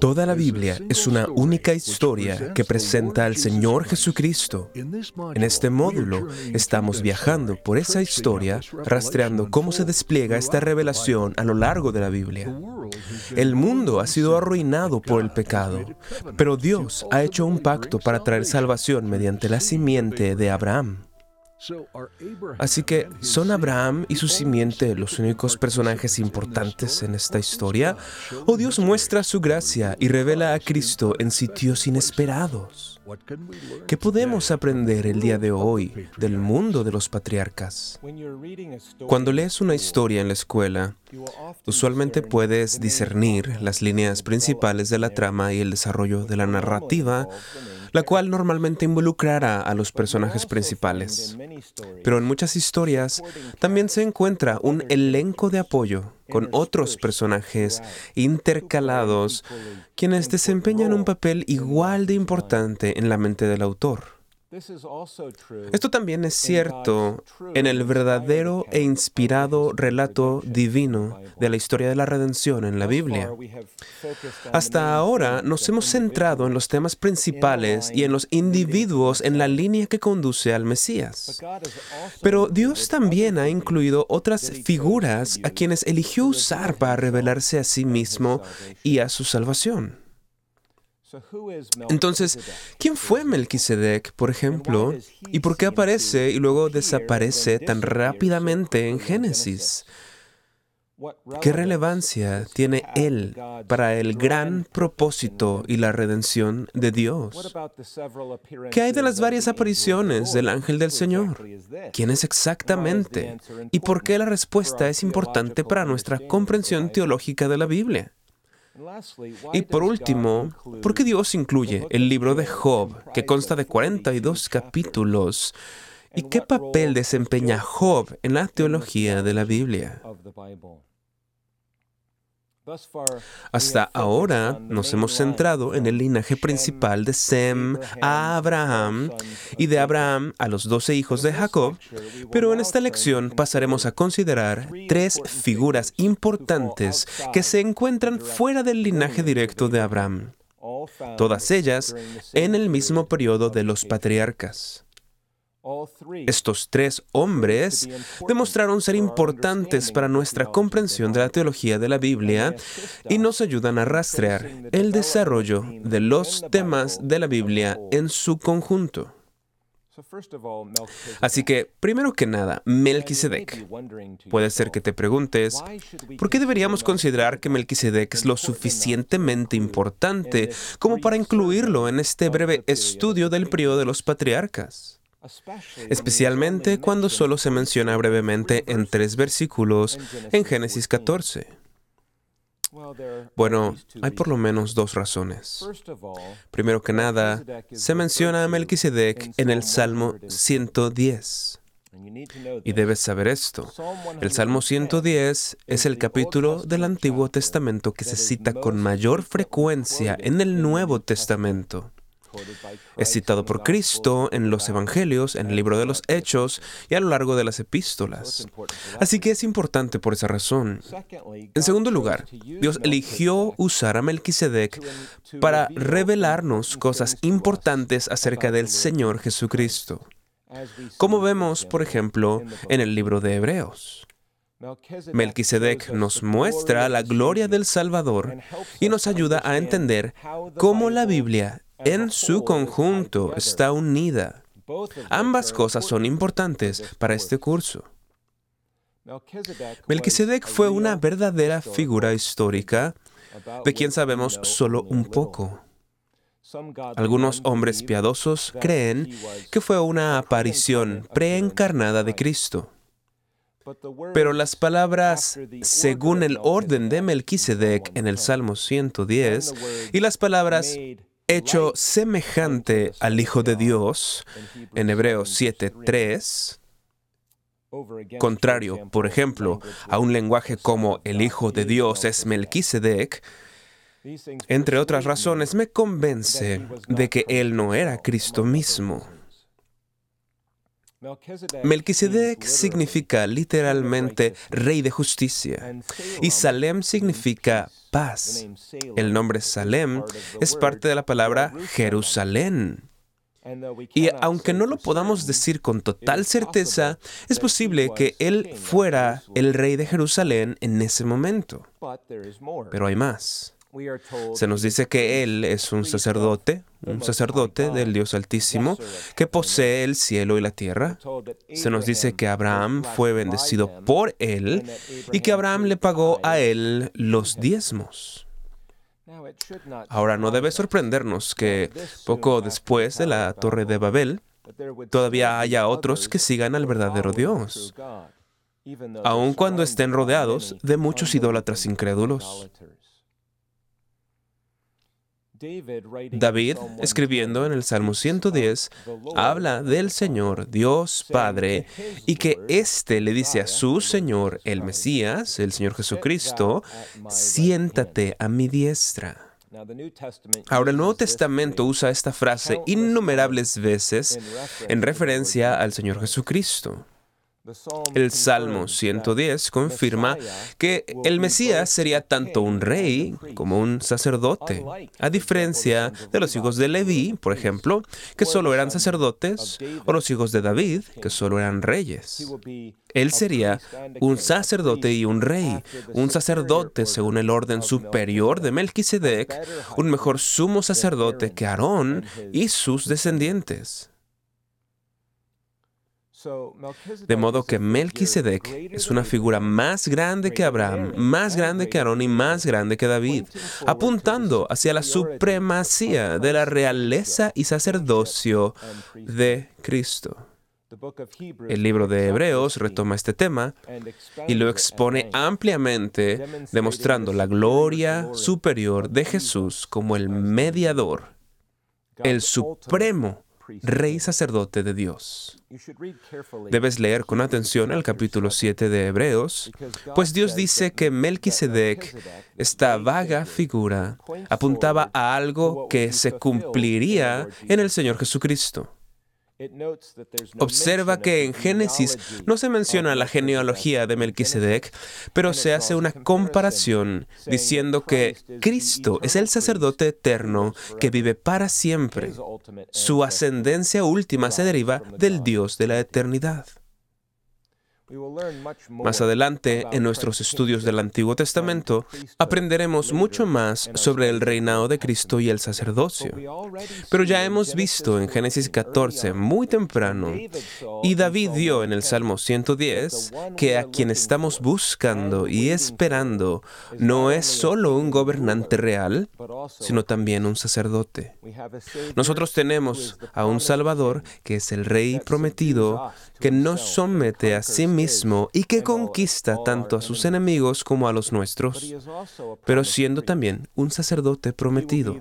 Toda la Biblia es una única historia que presenta al Señor Jesucristo. En este módulo estamos viajando por esa historia, rastreando cómo se despliega esta revelación a lo largo de la Biblia. El mundo ha sido arruinado por el pecado, pero Dios ha hecho un pacto para traer salvación mediante la simiente de Abraham. Así que, ¿son Abraham y su simiente los únicos personajes importantes en esta historia? ¿O Dios muestra su gracia y revela a Cristo en sitios inesperados? ¿Qué podemos aprender el día de hoy del mundo de los patriarcas? Cuando lees una historia en la escuela, usualmente puedes discernir las líneas principales de la trama y el desarrollo de la narrativa la cual normalmente involucrará a los personajes principales. Pero en muchas historias también se encuentra un elenco de apoyo con otros personajes intercalados quienes desempeñan un papel igual de importante en la mente del autor. Esto también es cierto en el verdadero e inspirado relato divino de la historia de la redención en la Biblia. Hasta ahora nos hemos centrado en los temas principales y en los individuos en la línea que conduce al Mesías. Pero Dios también ha incluido otras figuras a quienes eligió usar para revelarse a sí mismo y a su salvación. Entonces, ¿quién fue Melquisedec, por ejemplo? ¿Y por qué aparece y luego desaparece tan rápidamente en Génesis? ¿Qué relevancia tiene él para el gran propósito y la redención de Dios? ¿Qué hay de las varias apariciones del ángel del Señor? ¿Quién es exactamente? ¿Y por qué la respuesta es importante para nuestra comprensión teológica de la Biblia? Y por último, ¿por qué Dios incluye el libro de Job, que consta de 42 capítulos? ¿Y qué papel desempeña Job en la teología de la Biblia? Hasta ahora nos hemos centrado en el linaje principal de Sem a Abraham y de Abraham a los doce hijos de Jacob, pero en esta lección pasaremos a considerar tres figuras importantes que se encuentran fuera del linaje directo de Abraham, todas ellas en el mismo periodo de los patriarcas. Estos tres hombres demostraron ser importantes para nuestra comprensión de la teología de la Biblia y nos ayudan a rastrear el desarrollo de los temas de la Biblia en su conjunto. Así que, primero que nada, Melquisedec. Puede ser que te preguntes, ¿por qué deberíamos considerar que Melquisedec es lo suficientemente importante como para incluirlo en este breve estudio del periodo de los patriarcas? Especialmente cuando solo se menciona brevemente en tres versículos en Génesis 14. Bueno, hay por lo menos dos razones. Primero que nada, se menciona a Melquisedec en el Salmo 110. Y debes saber esto. El Salmo 110 es el capítulo del Antiguo Testamento que se cita con mayor frecuencia en el Nuevo Testamento. Es citado por Cristo en los Evangelios, en el libro de los Hechos y a lo largo de las epístolas. Así que es importante por esa razón. En segundo lugar, Dios eligió usar a Melquisedec para revelarnos cosas importantes acerca del Señor Jesucristo. Como vemos, por ejemplo, en el libro de Hebreos. Melquisedec nos muestra la gloria del Salvador y nos ayuda a entender cómo la Biblia en su conjunto está unida. Ambas cosas son importantes para este curso. Melquisedec fue una verdadera figura histórica de quien sabemos solo un poco. Algunos hombres piadosos creen que fue una aparición preencarnada de Cristo. Pero las palabras según el orden de Melquisedec en el Salmo 110 y las palabras hecho semejante al Hijo de Dios en Hebreos 7.3, contrario, por ejemplo, a un lenguaje como el Hijo de Dios es Melquisedec, entre otras razones, me convence de que Él no era Cristo mismo. Melquisedec significa literalmente rey de justicia y Salem significa paz. El nombre Salem es parte de la palabra Jerusalén. Y aunque no lo podamos decir con total certeza, es posible que él fuera el rey de Jerusalén en ese momento. Pero hay más. Se nos dice que Él es un sacerdote, un sacerdote del Dios Altísimo, que posee el cielo y la tierra. Se nos dice que Abraham fue bendecido por Él y que Abraham le pagó a Él los diezmos. Ahora, no debe sorprendernos que poco después de la Torre de Babel, todavía haya otros que sigan al verdadero Dios, aun cuando estén rodeados de muchos idólatras incrédulos. David, escribiendo en el Salmo 110, habla del Señor, Dios Padre, y que éste le dice a su Señor, el Mesías, el Señor Jesucristo, siéntate a mi diestra. Ahora el Nuevo Testamento usa esta frase innumerables veces en referencia al Señor Jesucristo. El Salmo 110 confirma que el Mesías sería tanto un rey como un sacerdote, a diferencia de los hijos de Leví, por ejemplo, que solo eran sacerdotes, o los hijos de David, que solo eran reyes. Él sería un sacerdote y un rey, un sacerdote según el orden superior de Melquisedec, un mejor sumo sacerdote que Aarón y sus descendientes. De modo que Melquisedec es una figura más grande que Abraham, más grande que Aarón y más grande que David, apuntando hacia la supremacía de la realeza y sacerdocio de Cristo. El libro de Hebreos retoma este tema y lo expone ampliamente, demostrando la gloria superior de Jesús como el mediador, el supremo rey sacerdote de Dios. Debes leer con atención el capítulo 7 de Hebreos, pues Dios dice que Melquisedec, esta vaga figura, apuntaba a algo que se cumpliría en el Señor Jesucristo. Observa que en Génesis no se menciona la genealogía de Melquisedec, pero se hace una comparación diciendo que Cristo es el sacerdote eterno que vive para siempre. Su ascendencia última se deriva del Dios de la eternidad. Más adelante, en nuestros estudios del Antiguo Testamento, aprenderemos mucho más sobre el reinado de Cristo y el sacerdocio. Pero ya hemos visto en Génesis 14 muy temprano, y David dio en el Salmo 110, que a quien estamos buscando y esperando no es solo un gobernante real, sino también un sacerdote. Nosotros tenemos a un Salvador que es el Rey prometido, que nos somete a sí mismo y que conquista tanto a sus enemigos como a los nuestros, pero siendo también un sacerdote prometido.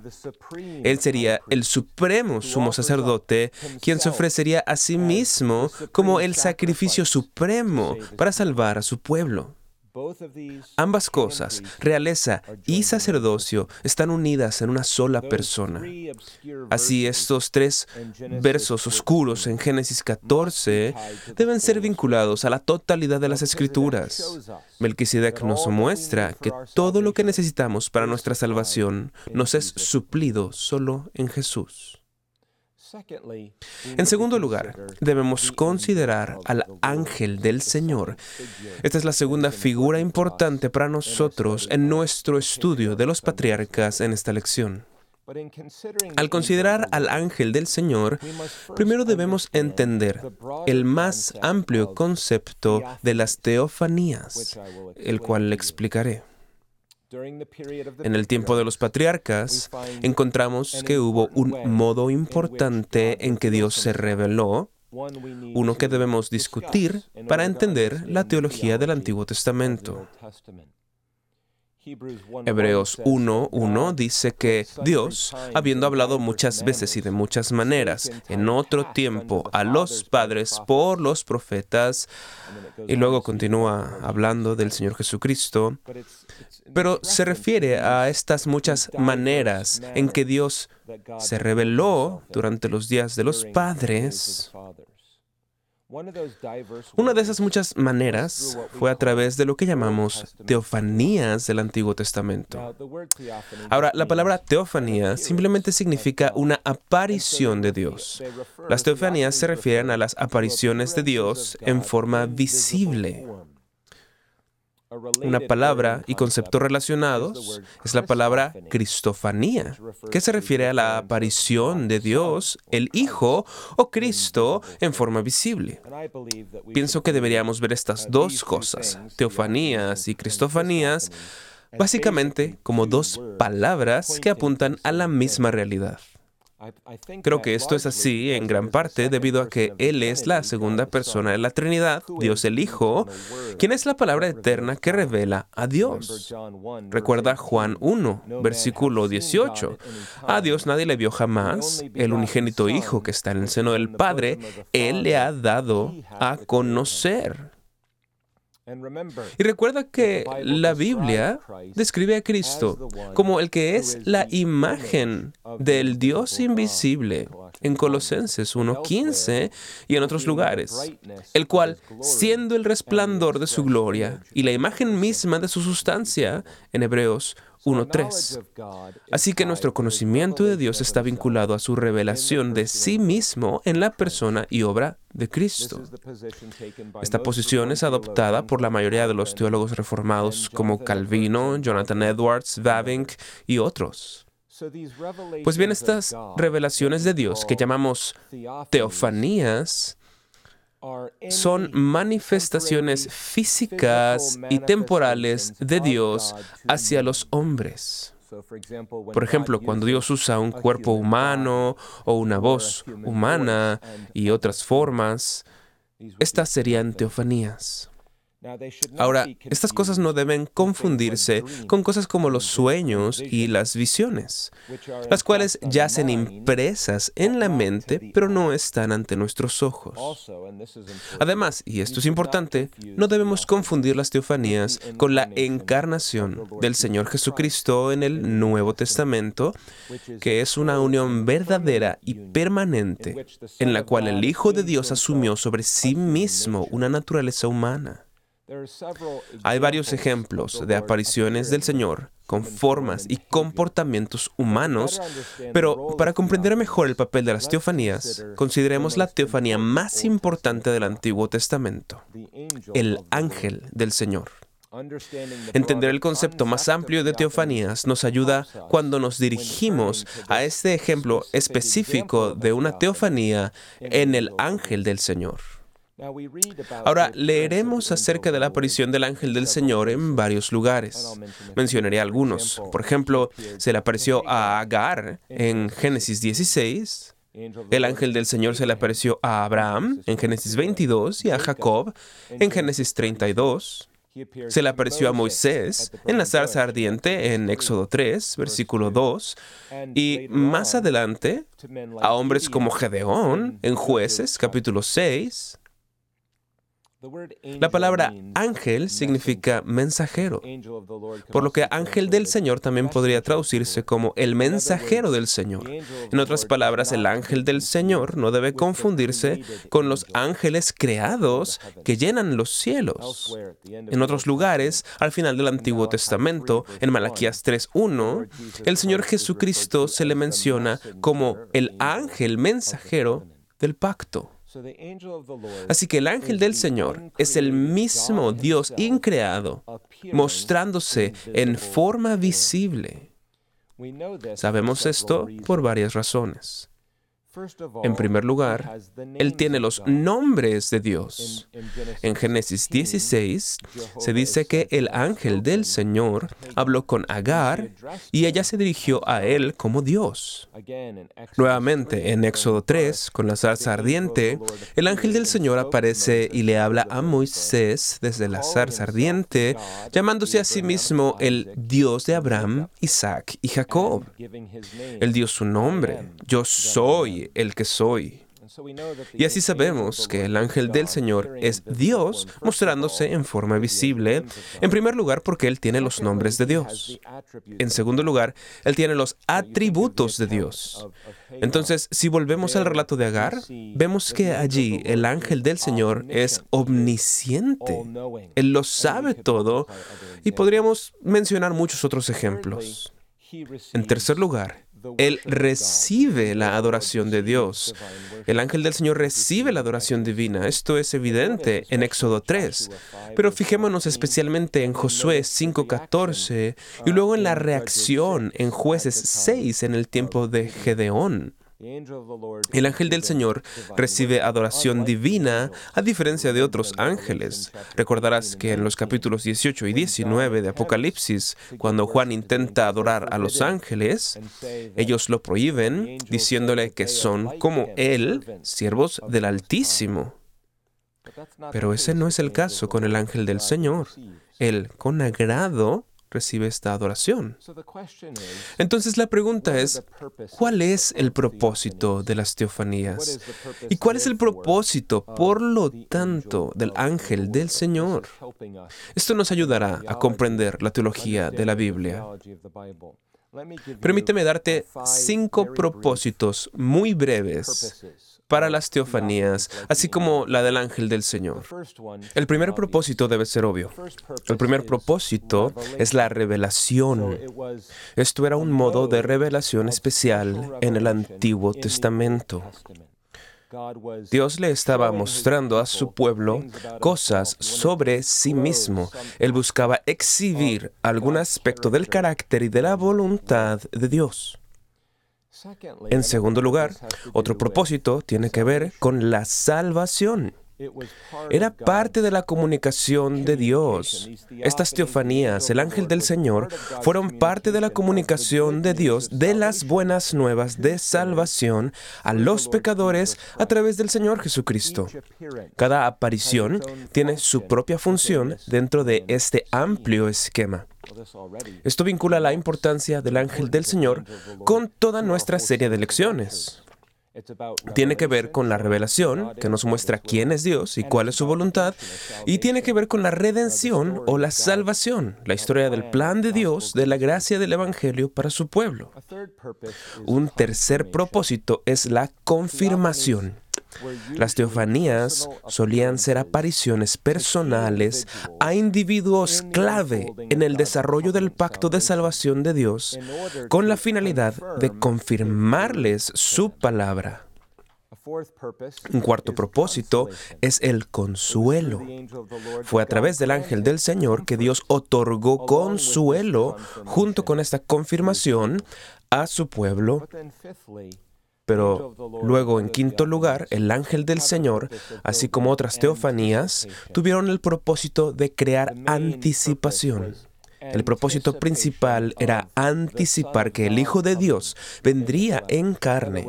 Él sería el supremo sumo sacerdote, quien se ofrecería a sí mismo como el sacrificio supremo para salvar a su pueblo. Ambas cosas, realeza y sacerdocio, están unidas en una sola persona. Así estos tres versos oscuros en Génesis 14 deben ser vinculados a la totalidad de las escrituras. Melquisedec nos muestra que todo lo que necesitamos para nuestra salvación nos es suplido solo en Jesús. En segundo lugar, debemos considerar al ángel del Señor. Esta es la segunda figura importante para nosotros en nuestro estudio de los patriarcas en esta lección. Al considerar al ángel del Señor, primero debemos entender el más amplio concepto de las teofanías, el cual le explicaré. En el tiempo de los patriarcas, encontramos que hubo un modo importante en que Dios se reveló, uno que debemos discutir para entender la teología del Antiguo Testamento. Hebreos 1.1 dice que Dios, habiendo hablado muchas veces y de muchas maneras en otro tiempo a los padres por los profetas, y luego continúa hablando del Señor Jesucristo, pero se refiere a estas muchas maneras en que Dios se reveló durante los días de los padres Una de esas muchas maneras fue a través de lo que llamamos teofanías del Antiguo Testamento. Ahora, la palabra teofanía simplemente significa una aparición de Dios. Las teofanías se refieren a las apariciones de Dios en forma visible. Una palabra y conceptos relacionados es la palabra cristofanía, que se refiere a la aparición de Dios, el Hijo o Cristo en forma visible. Pienso que deberíamos ver estas dos cosas, teofanías y cristofanías, básicamente como dos palabras que apuntan a la misma realidad. Creo que esto es así en gran parte debido a que Él es la segunda persona de la Trinidad, Dios el Hijo, quien es la palabra eterna que revela a Dios. Recuerda Juan 1, versículo 18. A Dios nadie le vio jamás, el unigénito Hijo que está en el seno del Padre, Él le ha dado a conocer. Y recuerda que la Biblia describe a Cristo como el que es la imagen del Dios invisible en Colosenses 1.15 y en otros lugares, el cual, siendo el resplandor de su gloria y la imagen misma de su sustancia, en Hebreos 1.3. Así que nuestro conocimiento de Dios está vinculado a su revelación de sí mismo en la persona y obra de Cristo. Esta posición es adoptada por la mayoría de los teólogos reformados como Calvino, Jonathan Edwards, Vavink y otros. Pues bien, estas revelaciones de Dios que llamamos teofanías son manifestaciones físicas y temporales de Dios hacia los hombres. Por ejemplo, cuando Dios usa un cuerpo humano o una voz humana y otras formas, estas serían teofanías. Ahora, estas cosas no deben confundirse con cosas como los sueños y las visiones, las cuales yacen impresas en la mente, pero no están ante nuestros ojos. Además, y esto es importante, no debemos confundir las teofanías con la encarnación del Señor Jesucristo en el Nuevo Testamento, que es una unión verdadera y permanente en la cual el Hijo de Dios asumió sobre sí mismo una naturaleza humana. Hay varios ejemplos de apariciones del Señor con formas y comportamientos humanos, pero para comprender mejor el papel de las teofanías, consideremos la teofanía más importante del Antiguo Testamento, el ángel del Señor. Entender el concepto más amplio de teofanías nos ayuda cuando nos dirigimos a este ejemplo específico de una teofanía en el ángel del Señor. Ahora leeremos acerca de la aparición del ángel del Señor en varios lugares. Mencionaré algunos. Por ejemplo, se le apareció a Agar en Génesis 16. El ángel del Señor se le apareció a Abraham en Génesis 22 y a Jacob en Génesis 32. Se le apareció a Moisés en la zarza ardiente en Éxodo 3, versículo 2, y más adelante a hombres como Gedeón en Jueces, capítulo 6, la palabra ángel significa mensajero, por lo que ángel del Señor también podría traducirse como el mensajero del Señor. En otras palabras, el ángel del Señor no debe confundirse con los ángeles creados que llenan los cielos. En otros lugares, al final del Antiguo Testamento, en Malaquías 3.1, el Señor Jesucristo se le menciona como el ángel mensajero del pacto. Así que el ángel del Señor es el mismo Dios increado, mostrándose en forma visible. Sabemos esto por varias razones. En primer lugar, Él tiene los nombres de Dios. En Génesis 16 se dice que el ángel del Señor habló con Agar y ella se dirigió a Él como Dios. Nuevamente, en Éxodo 3, con la zarza ardiente, el ángel del Señor aparece y le habla a Moisés desde la zarza ardiente, llamándose a sí mismo el Dios de Abraham, Isaac y Jacob. Él dio su nombre, yo soy el que soy. Y así sabemos que el ángel del Señor es Dios mostrándose en forma visible, en primer lugar porque Él tiene los nombres de Dios. En segundo lugar, Él tiene los atributos de Dios. Entonces, si volvemos al relato de Agar, vemos que allí el ángel del Señor es omnisciente. Él lo sabe todo y podríamos mencionar muchos otros ejemplos. En tercer lugar, él recibe la adoración de Dios. El ángel del Señor recibe la adoración divina. Esto es evidente en Éxodo 3. Pero fijémonos especialmente en Josué 5.14 y luego en la reacción en jueces 6 en el tiempo de Gedeón. El ángel del Señor recibe adoración divina a diferencia de otros ángeles. Recordarás que en los capítulos 18 y 19 de Apocalipsis, cuando Juan intenta adorar a los ángeles, ellos lo prohíben diciéndole que son como él, siervos del Altísimo. Pero ese no es el caso con el ángel del Señor. Él, con agrado, recibe esta adoración. Entonces la pregunta es, ¿cuál es el propósito de las teofanías? ¿Y cuál es el propósito, por lo tanto, del ángel del Señor? Esto nos ayudará a comprender la teología de la Biblia. Permíteme darte cinco propósitos muy breves para las teofanías, así como la del ángel del Señor. El primer propósito debe ser obvio. El primer propósito es la revelación. Esto era un modo de revelación especial en el Antiguo Testamento. Dios le estaba mostrando a su pueblo cosas sobre sí mismo. Él buscaba exhibir algún aspecto del carácter y de la voluntad de Dios. En segundo lugar, otro propósito tiene que ver con la salvación. Era parte de la comunicación de Dios. Estas teofanías, el ángel del Señor, fueron parte de la comunicación de Dios de las buenas nuevas de salvación a los pecadores a través del Señor Jesucristo. Cada aparición tiene su propia función dentro de este amplio esquema. Esto vincula la importancia del ángel del Señor con toda nuestra serie de lecciones. Tiene que ver con la revelación, que nos muestra quién es Dios y cuál es su voluntad, y tiene que ver con la redención o la salvación, la historia del plan de Dios, de la gracia del Evangelio para su pueblo. Un tercer propósito es la confirmación. Las teofanías solían ser apariciones personales a individuos clave en el desarrollo del pacto de salvación de Dios con la finalidad de confirmarles su palabra. Un cuarto propósito es el consuelo. Fue a través del ángel del Señor que Dios otorgó consuelo junto con esta confirmación a su pueblo pero luego, en quinto lugar, el ángel del Señor, así como otras teofanías, tuvieron el propósito de crear anticipación. El propósito principal era anticipar que el Hijo de Dios vendría en carne.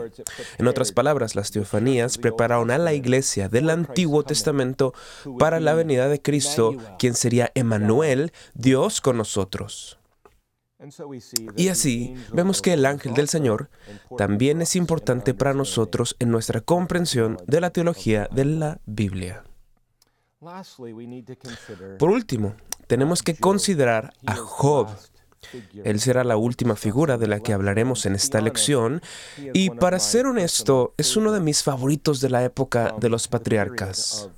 En otras palabras, las teofanías prepararon a la iglesia del Antiguo Testamento para la venida de Cristo, quien sería Emmanuel, Dios con nosotros. Y así vemos que el ángel del Señor también es importante para nosotros en nuestra comprensión de la teología de la Biblia. Por último, tenemos que considerar a Job. Él será la última figura de la que hablaremos en esta lección y para ser honesto es uno de mis favoritos de la época de los patriarcas.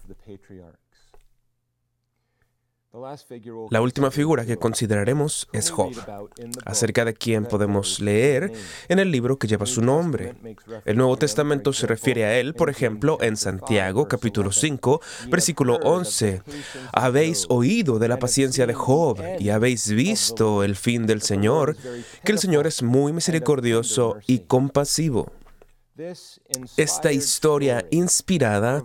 La última figura que consideraremos es Job, acerca de quien podemos leer en el libro que lleva su nombre. El Nuevo Testamento se refiere a él, por ejemplo, en Santiago capítulo 5, versículo 11. Habéis oído de la paciencia de Job y habéis visto el fin del Señor, que el Señor es muy misericordioso y compasivo. Esta historia inspirada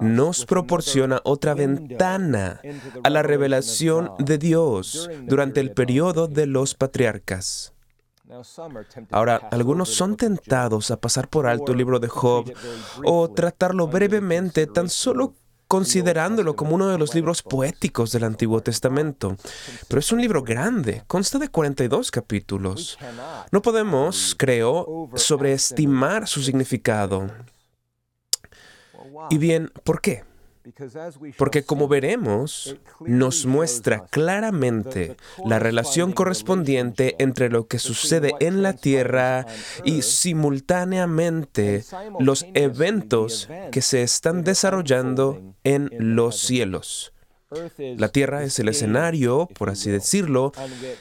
nos proporciona otra ventana a la revelación de Dios durante el periodo de los patriarcas. Ahora, algunos son tentados a pasar por alto el libro de Job o tratarlo brevemente tan solo considerándolo como uno de los libros poéticos del Antiguo Testamento. Pero es un libro grande, consta de 42 capítulos. No podemos, creo, sobreestimar su significado. Y bien, ¿por qué? Porque como veremos, nos muestra claramente la relación correspondiente entre lo que sucede en la tierra y simultáneamente los eventos que se están desarrollando en los cielos. La Tierra es el escenario, por así decirlo,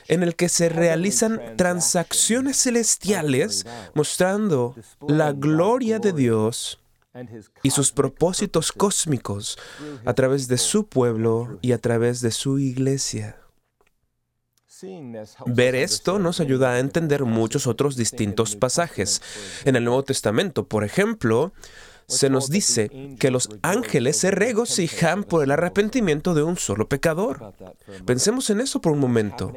en el que se realizan transacciones celestiales mostrando la gloria de Dios y sus propósitos cósmicos a través de su pueblo y a través de su iglesia. Ver esto nos ayuda a entender muchos otros distintos pasajes. En el Nuevo Testamento, por ejemplo, se nos dice que los ángeles se regocijan por el arrepentimiento de un solo pecador. Pensemos en eso por un momento.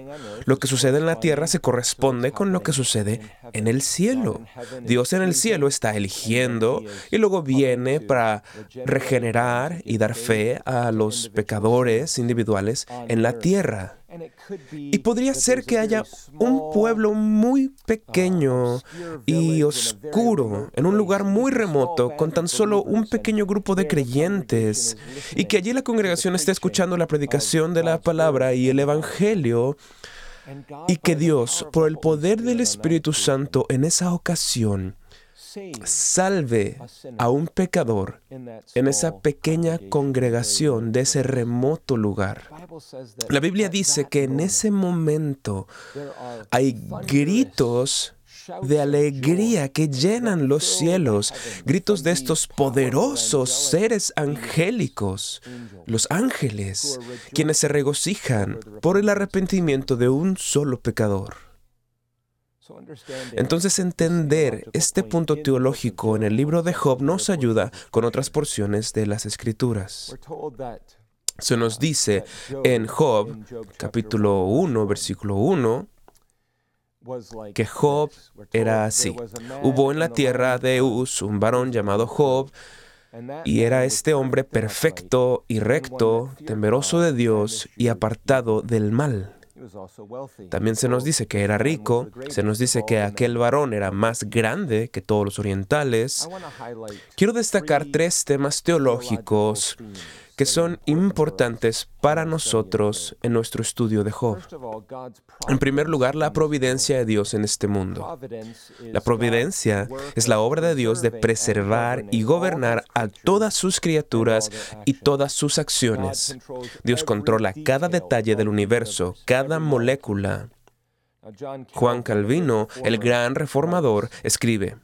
Lo que sucede en la tierra se corresponde con lo que sucede en el cielo. Dios en el cielo está eligiendo y luego viene para regenerar y dar fe a los pecadores individuales en la tierra. Y podría ser que haya un pueblo muy pequeño y oscuro, en un lugar muy remoto, con tan solo un pequeño grupo de creyentes, y que allí la congregación esté escuchando la predicación de la palabra y el Evangelio, y que Dios, por el poder del Espíritu Santo en esa ocasión, salve a un pecador en esa pequeña congregación de ese remoto lugar. La Biblia dice que en ese momento hay gritos de alegría que llenan los cielos, gritos de estos poderosos seres angélicos, los ángeles, quienes se regocijan por el arrepentimiento de un solo pecador. Entonces entender este punto teológico en el libro de Job nos ayuda con otras porciones de las escrituras. Se nos dice en Job, capítulo 1, versículo 1, que Job era así. Hubo en la tierra de Uz un varón llamado Job, y era este hombre perfecto y recto, temeroso de Dios y apartado del mal. También se nos dice que era rico, se nos dice que aquel varón era más grande que todos los orientales. Quiero destacar tres temas teológicos que son importantes para nosotros en nuestro estudio de Job. En primer lugar, la providencia de Dios en este mundo. La providencia es la obra de Dios de preservar y gobernar a todas sus criaturas y todas sus acciones. Dios controla cada detalle del universo, cada molécula, Juan Calvino, el gran reformador, escribe,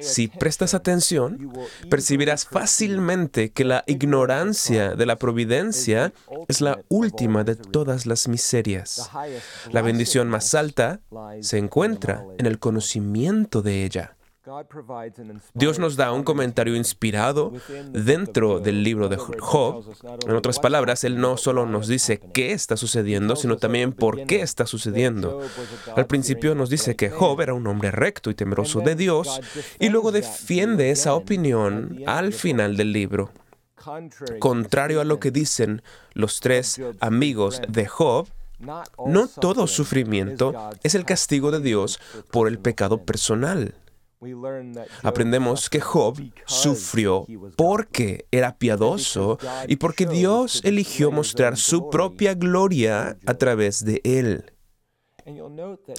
si prestas atención, percibirás fácilmente que la ignorancia de la providencia es la última de todas las miserias. La bendición más alta se encuentra en el conocimiento de ella. Dios nos da un comentario inspirado dentro del libro de Job. En otras palabras, Él no solo nos dice qué está sucediendo, sino también por qué está sucediendo. Al principio nos dice que Job era un hombre recto y temeroso de Dios, y luego defiende esa opinión al final del libro. Contrario a lo que dicen los tres amigos de Job, no todo sufrimiento es el castigo de Dios por el pecado personal. Aprendemos que Job sufrió porque era piadoso y porque Dios eligió mostrar su propia gloria a través de él.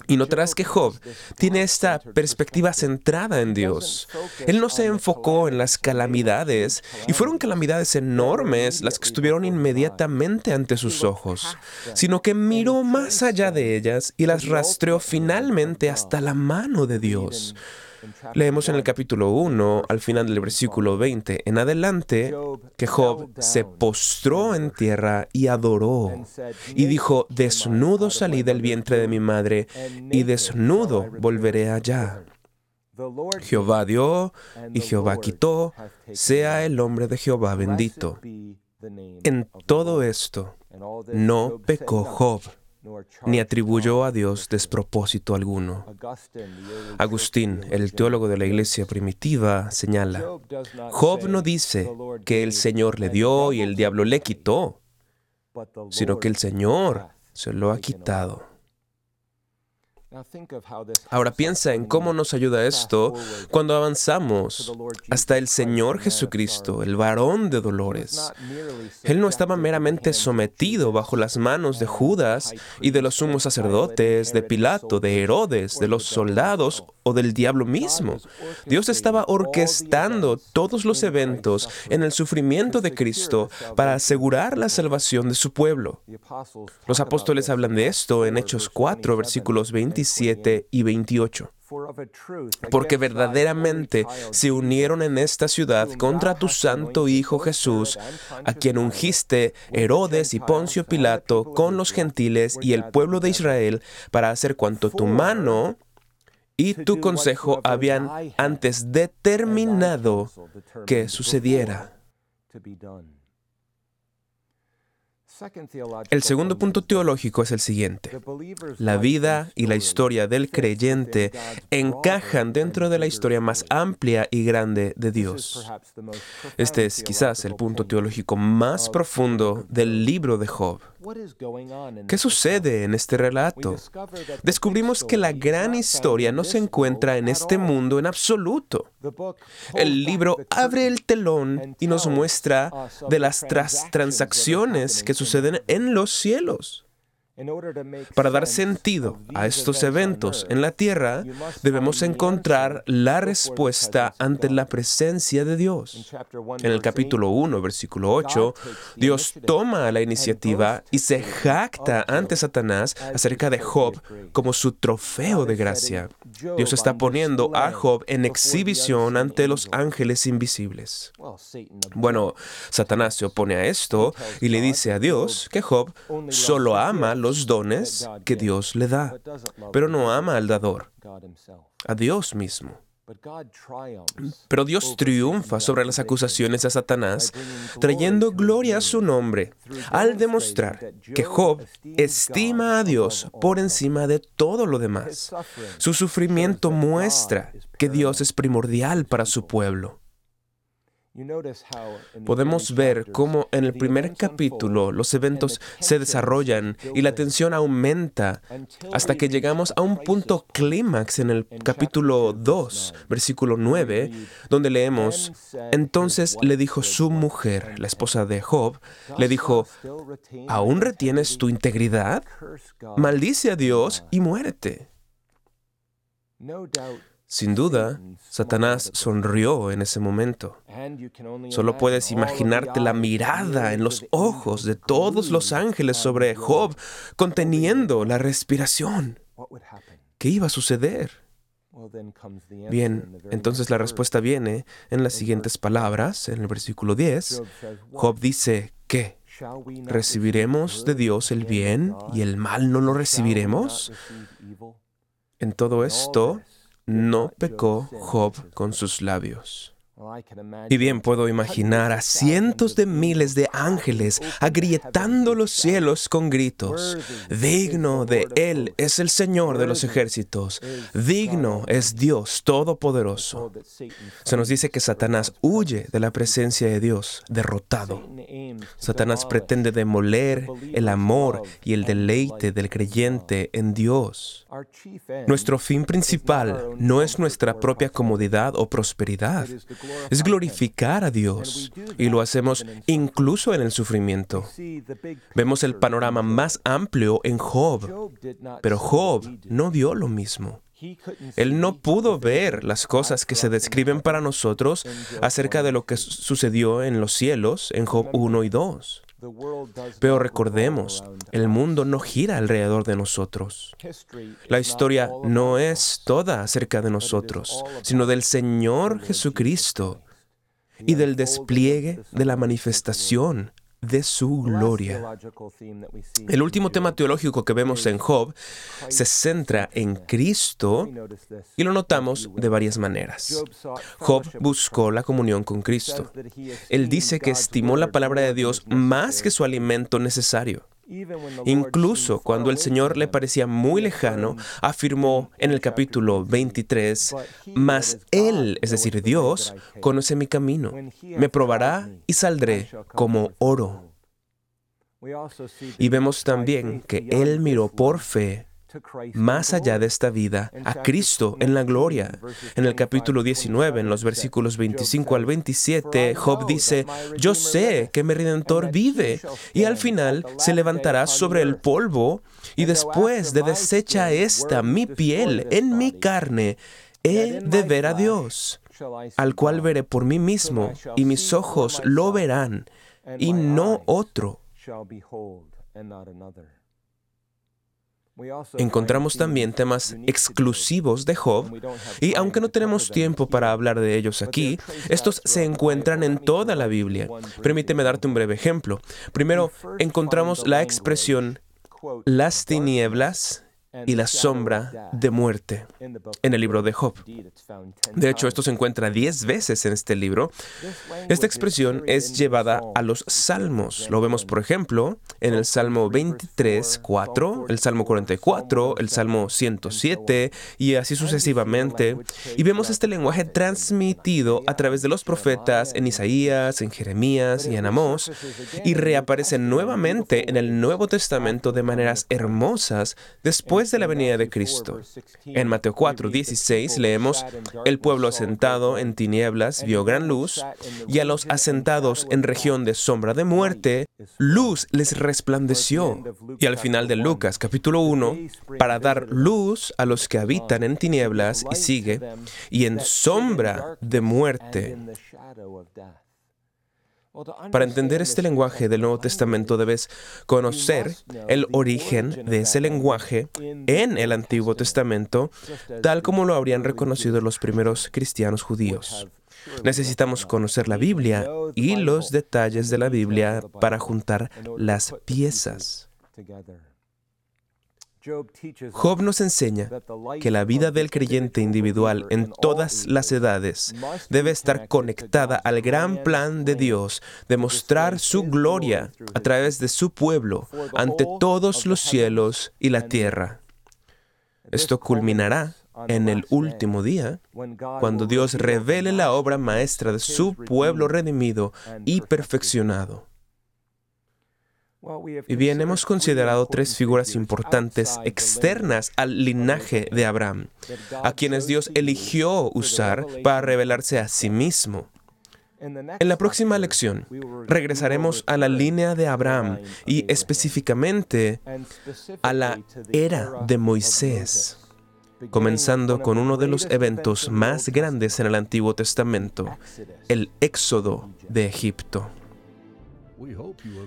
Y notarás que Job tiene esta perspectiva centrada en Dios. Él no se enfocó en las calamidades, y fueron calamidades enormes las que estuvieron inmediatamente ante sus ojos, sino que miró más allá de ellas y las rastreó finalmente hasta la mano de Dios. Leemos en el capítulo 1, al final del versículo 20 en adelante, que Job se postró en tierra y adoró, y dijo, desnudo salí del vientre de mi madre, y desnudo volveré allá. Jehová dio y Jehová quitó, sea el nombre de Jehová bendito. En todo esto no pecó Job ni atribuyó a Dios despropósito alguno. Agustín, el teólogo de la iglesia primitiva, señala, Job no dice que el Señor le dio y el diablo le quitó, sino que el Señor se lo ha quitado. Ahora piensa en cómo nos ayuda esto cuando avanzamos hasta el Señor Jesucristo, el varón de dolores. Él no estaba meramente sometido bajo las manos de Judas y de los sumos sacerdotes, de Pilato, de Herodes, de los soldados o del diablo mismo. Dios estaba orquestando todos los eventos en el sufrimiento de Cristo para asegurar la salvación de su pueblo. Los apóstoles hablan de esto en Hechos 4, versículos 27 y 28 porque verdaderamente se unieron en esta ciudad contra tu santo Hijo Jesús, a quien ungiste Herodes y Poncio Pilato con los gentiles y el pueblo de Israel para hacer cuanto tu mano y tu consejo habían antes determinado que sucediera. El segundo punto teológico es el siguiente. La vida y la historia del creyente encajan dentro de la historia más amplia y grande de Dios. Este es quizás el punto teológico más profundo del libro de Job. ¿Qué sucede en este relato? Descubrimos que la gran historia no se encuentra en este mundo en absoluto. El libro abre el telón y nos muestra de las transacciones que suceden en los cielos. Para dar sentido a estos eventos en la tierra, debemos encontrar la respuesta ante la presencia de Dios. En el capítulo 1, versículo 8, Dios toma la iniciativa y se jacta ante Satanás acerca de Job como su trofeo de gracia. Dios está poniendo a Job en exhibición ante los ángeles invisibles. Bueno, Satanás se opone a esto y le dice a Dios que Job solo ama los dones que Dios le da, pero no ama al dador, a Dios mismo. Pero Dios triunfa sobre las acusaciones de Satanás, trayendo gloria a su nombre, al demostrar que Job estima a Dios por encima de todo lo demás. Su sufrimiento muestra que Dios es primordial para su pueblo. Podemos ver cómo en el primer capítulo los eventos se desarrollan y la tensión aumenta hasta que llegamos a un punto clímax en el capítulo 2, versículo 9, donde leemos, entonces le dijo su mujer, la esposa de Job, le dijo, ¿aún retienes tu integridad? Maldice a Dios y muérete. Sin duda, Satanás sonrió en ese momento. Solo puedes imaginarte la mirada en los ojos de todos los ángeles sobre Job, conteniendo la respiración. ¿Qué iba a suceder? Bien, entonces la respuesta viene en las siguientes palabras, en el versículo 10. Job dice, ¿qué? ¿Recibiremos de Dios el bien y el mal no lo recibiremos? En todo esto, no pecó Job con sus labios. Y bien puedo imaginar a cientos de miles de ángeles agrietando los cielos con gritos. Digno de Él es el Señor de los ejércitos. Digno es Dios Todopoderoso. Se nos dice que Satanás huye de la presencia de Dios, derrotado. Satanás pretende demoler el amor y el deleite del creyente en Dios. Nuestro fin principal no es nuestra propia comodidad o prosperidad es glorificar a Dios y lo hacemos incluso en el sufrimiento. Vemos el panorama más amplio en Job, pero Job no vio lo mismo. Él no pudo ver las cosas que se describen para nosotros acerca de lo que sucedió en los cielos en Job 1 y 2. Pero recordemos, el mundo no gira alrededor de nosotros. La historia no es toda acerca de nosotros, sino del Señor Jesucristo y del despliegue de la manifestación de su gloria. El último tema teológico que vemos en Job se centra en Cristo y lo notamos de varias maneras. Job buscó la comunión con Cristo. Él dice que estimó la palabra de Dios más que su alimento necesario. Incluso cuando el Señor le parecía muy lejano, afirmó en el capítulo 23, Mas Él, es decir, Dios, conoce mi camino, me probará y saldré como oro. Y vemos también que Él miró por fe más allá de esta vida, a Cristo en la gloria. En el capítulo 19, en los versículos 25 al 27, Job dice, yo sé que mi redentor vive y al final se levantará sobre el polvo y después de deshecha esta mi piel en mi carne, he de ver a Dios, al cual veré por mí mismo y mis ojos lo verán y no otro. Encontramos también temas exclusivos de Job y aunque no tenemos tiempo para hablar de ellos aquí, estos se encuentran en toda la Biblia. Permíteme darte un breve ejemplo. Primero, encontramos la expresión las tinieblas y la sombra de muerte en el libro de Job. De hecho, esto se encuentra diez veces en este libro. Esta expresión es llevada a los salmos. Lo vemos, por ejemplo, en el Salmo 23, 4, el Salmo 44, el Salmo 107 y así sucesivamente. Y vemos este lenguaje transmitido a través de los profetas en Isaías, en Jeremías y en Amós y reaparece nuevamente en el Nuevo Testamento de maneras hermosas de la venida de Cristo. En Mateo 4, 16 leemos, el pueblo asentado en tinieblas vio gran luz, y a los asentados en región de sombra de muerte, luz les resplandeció. Y al final de Lucas capítulo 1, para dar luz a los que habitan en tinieblas, y sigue, y en sombra de muerte. Para entender este lenguaje del Nuevo Testamento debes conocer el origen de ese lenguaje en el Antiguo Testamento, tal como lo habrían reconocido los primeros cristianos judíos. Necesitamos conocer la Biblia y los detalles de la Biblia para juntar las piezas. Job nos enseña que la vida del creyente individual en todas las edades debe estar conectada al gran plan de Dios de mostrar su gloria a través de su pueblo ante todos los cielos y la tierra. Esto culminará en el último día, cuando Dios revele la obra maestra de su pueblo redimido y perfeccionado. Y bien, hemos considerado tres figuras importantes externas al linaje de Abraham, a quienes Dios eligió usar para revelarse a sí mismo. En la próxima lección regresaremos a la línea de Abraham y específicamente a la era de Moisés, comenzando con uno de los eventos más grandes en el Antiguo Testamento, el éxodo de Egipto.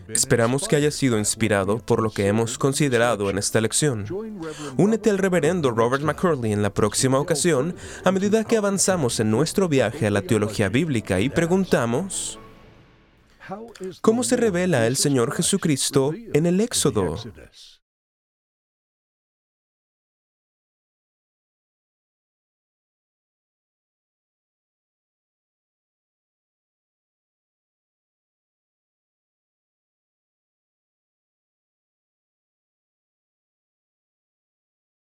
Esperamos que haya sido inspirado por lo que hemos considerado en esta lección. Únete al reverendo Robert McCurley en la próxima ocasión a medida que avanzamos en nuestro viaje a la teología bíblica y preguntamos, ¿cómo se revela el Señor Jesucristo en el Éxodo?